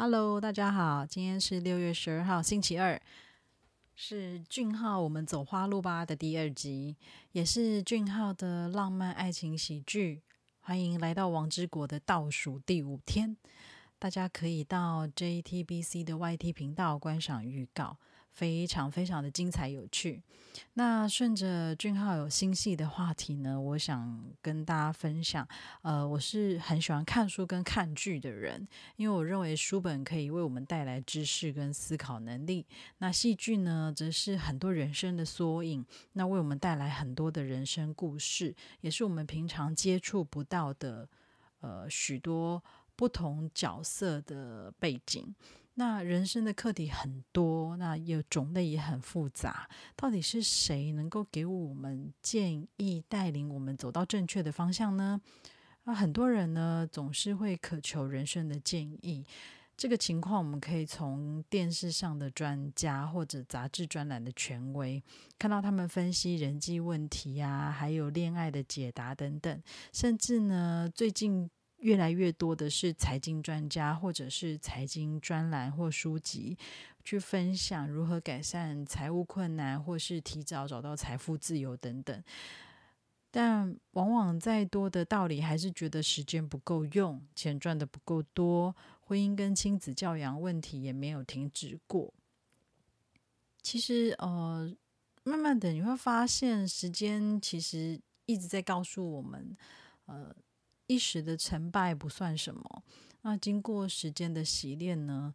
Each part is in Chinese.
Hello，大家好，今天是六月十二号，星期二，是俊浩《我们走花路吧》的第二集，也是俊浩的浪漫爱情喜剧。欢迎来到王之国的倒数第五天，大家可以到 JTBC 的 YT 频道观赏预告，非常非常的精彩有趣。那顺着俊浩有新戏的话题呢，我想跟大家分享。呃，我是很喜欢看书跟看剧的人，因为我认为书本可以为我们带来知识跟思考能力。那戏剧呢，则是很多人生的缩影，那为我们带来很多的人生故事，也是我们平常接触不到的呃许多不同角色的背景。那人生的课题很多，那有种类也很复杂。到底是谁能够给我们建议，带领我们走到正确的方向呢？啊，很多人呢总是会渴求人生的建议。这个情况，我们可以从电视上的专家或者杂志专栏的权威，看到他们分析人际问题呀、还有恋爱的解答等等，甚至呢，最近。越来越多的是财经专家，或者是财经专栏或书籍，去分享如何改善财务困难，或是提早找到财富自由等等。但往往再多的道理，还是觉得时间不够用，钱赚的不够多，婚姻跟亲子教养问题也没有停止过。其实，呃，慢慢的你会发现，时间其实一直在告诉我们，呃。一时的成败不算什么，那经过时间的洗练呢，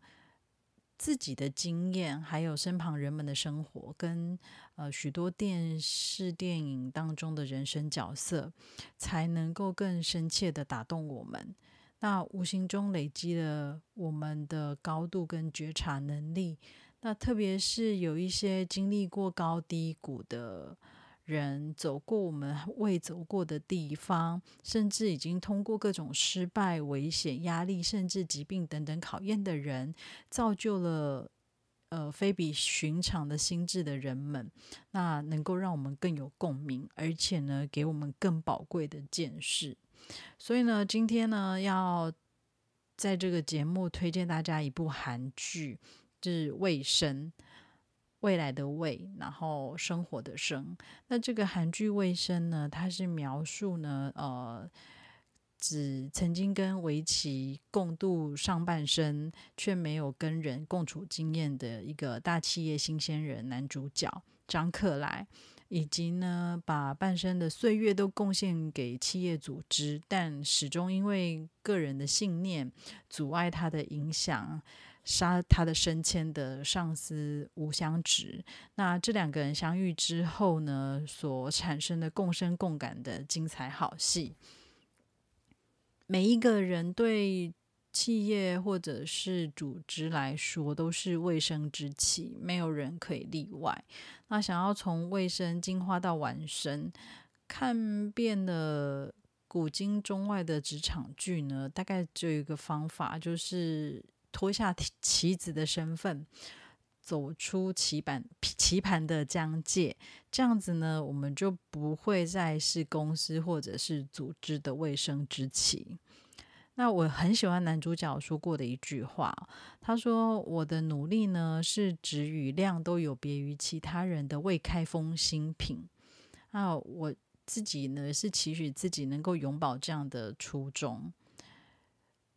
自己的经验，还有身旁人们的生活，跟呃许多电视电影当中的人生角色，才能够更深切的打动我们。那无形中累积了我们的高度跟觉察能力。那特别是有一些经历过高低谷的。人走过我们未走过的地方，甚至已经通过各种失败、危险、压力，甚至疾病等等考验的人，造就了呃非比寻常的心智的人们。那能够让我们更有共鸣，而且呢，给我们更宝贵的见识。所以呢，今天呢，要在这个节目推荐大家一部韩剧，就是《卫生》。未来的未，然后生活的生。那这个韩剧《卫生》呢，它是描述呢，呃，只曾经跟围棋共度上半生，却没有跟人共处经验的一个大企业新鲜人男主角张克莱，以及呢，把半生的岁月都贡献给企业组织，但始终因为个人的信念阻碍他的影响。杀他的升迁的上司吴相直，那这两个人相遇之后呢，所产生的共生共感的精彩好戏。每一个人对企业或者是组织来说都是卫生之气，没有人可以例外。那想要从卫生进化到完生，看遍了古今中外的职场剧呢，大概只有一个方法，就是。脱下棋子的身份，走出棋盘棋盘的疆界，这样子呢，我们就不会再是公司或者是组织的卫生之棋。那我很喜欢男主角说过的一句话，他说：“我的努力呢，是质与量都有别于其他人的未开封新品。”那我自己呢，是期许自己能够永葆这样的初衷。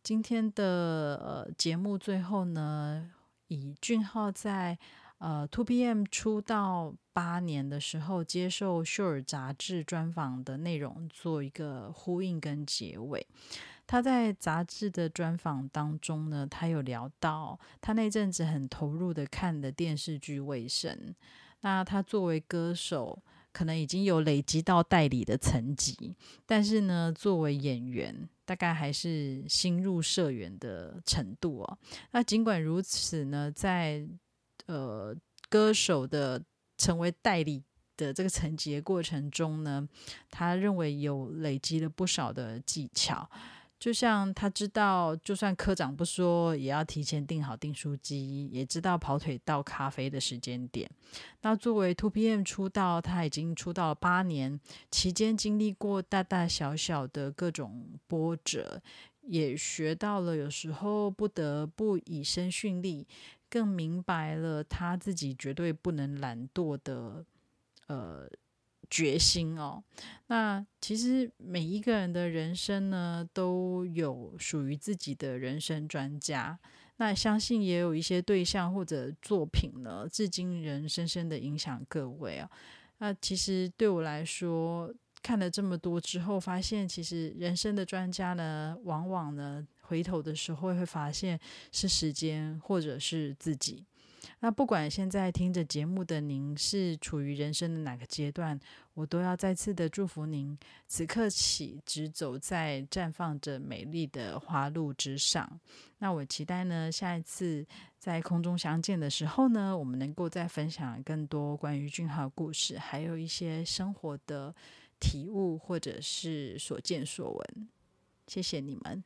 今天的呃节目最后呢，以俊浩在呃 Two PM 出道八年的时候接受《秀尔》杂志专访的内容做一个呼应跟结尾。他在杂志的专访当中呢，他有聊到他那阵子很投入的看的电视剧《卫生》。那他作为歌手，可能已经有累积到代理的层级，但是呢，作为演员。大概还是新入社员的程度哦。那尽管如此呢，在呃歌手的成为代理的这个层级过程中呢，他认为有累积了不少的技巧。就像他知道，就算科长不说，也要提前订好订书机，也知道跑腿倒咖啡的时间点。那作为 Two PM 出道，他已经出道八年，期间经历过大大小小的各种波折，也学到了有时候不得不以身训力，更明白了他自己绝对不能懒惰的，呃。决心哦，那其实每一个人的人生呢，都有属于自己的人生专家。那相信也有一些对象或者作品呢，至今仍深深的影响各位啊。那其实对我来说，看了这么多之后，发现其实人生的专家呢，往往呢，回头的时候会发现是时间或者是自己。那不管现在听着节目的您是处于人生的哪个阶段，我都要再次的祝福您，此刻起只走在绽放着美丽的花路之上。那我期待呢，下一次在空中相见的时候呢，我们能够再分享更多关于俊浩故事，还有一些生活的体悟或者是所见所闻。谢谢你们。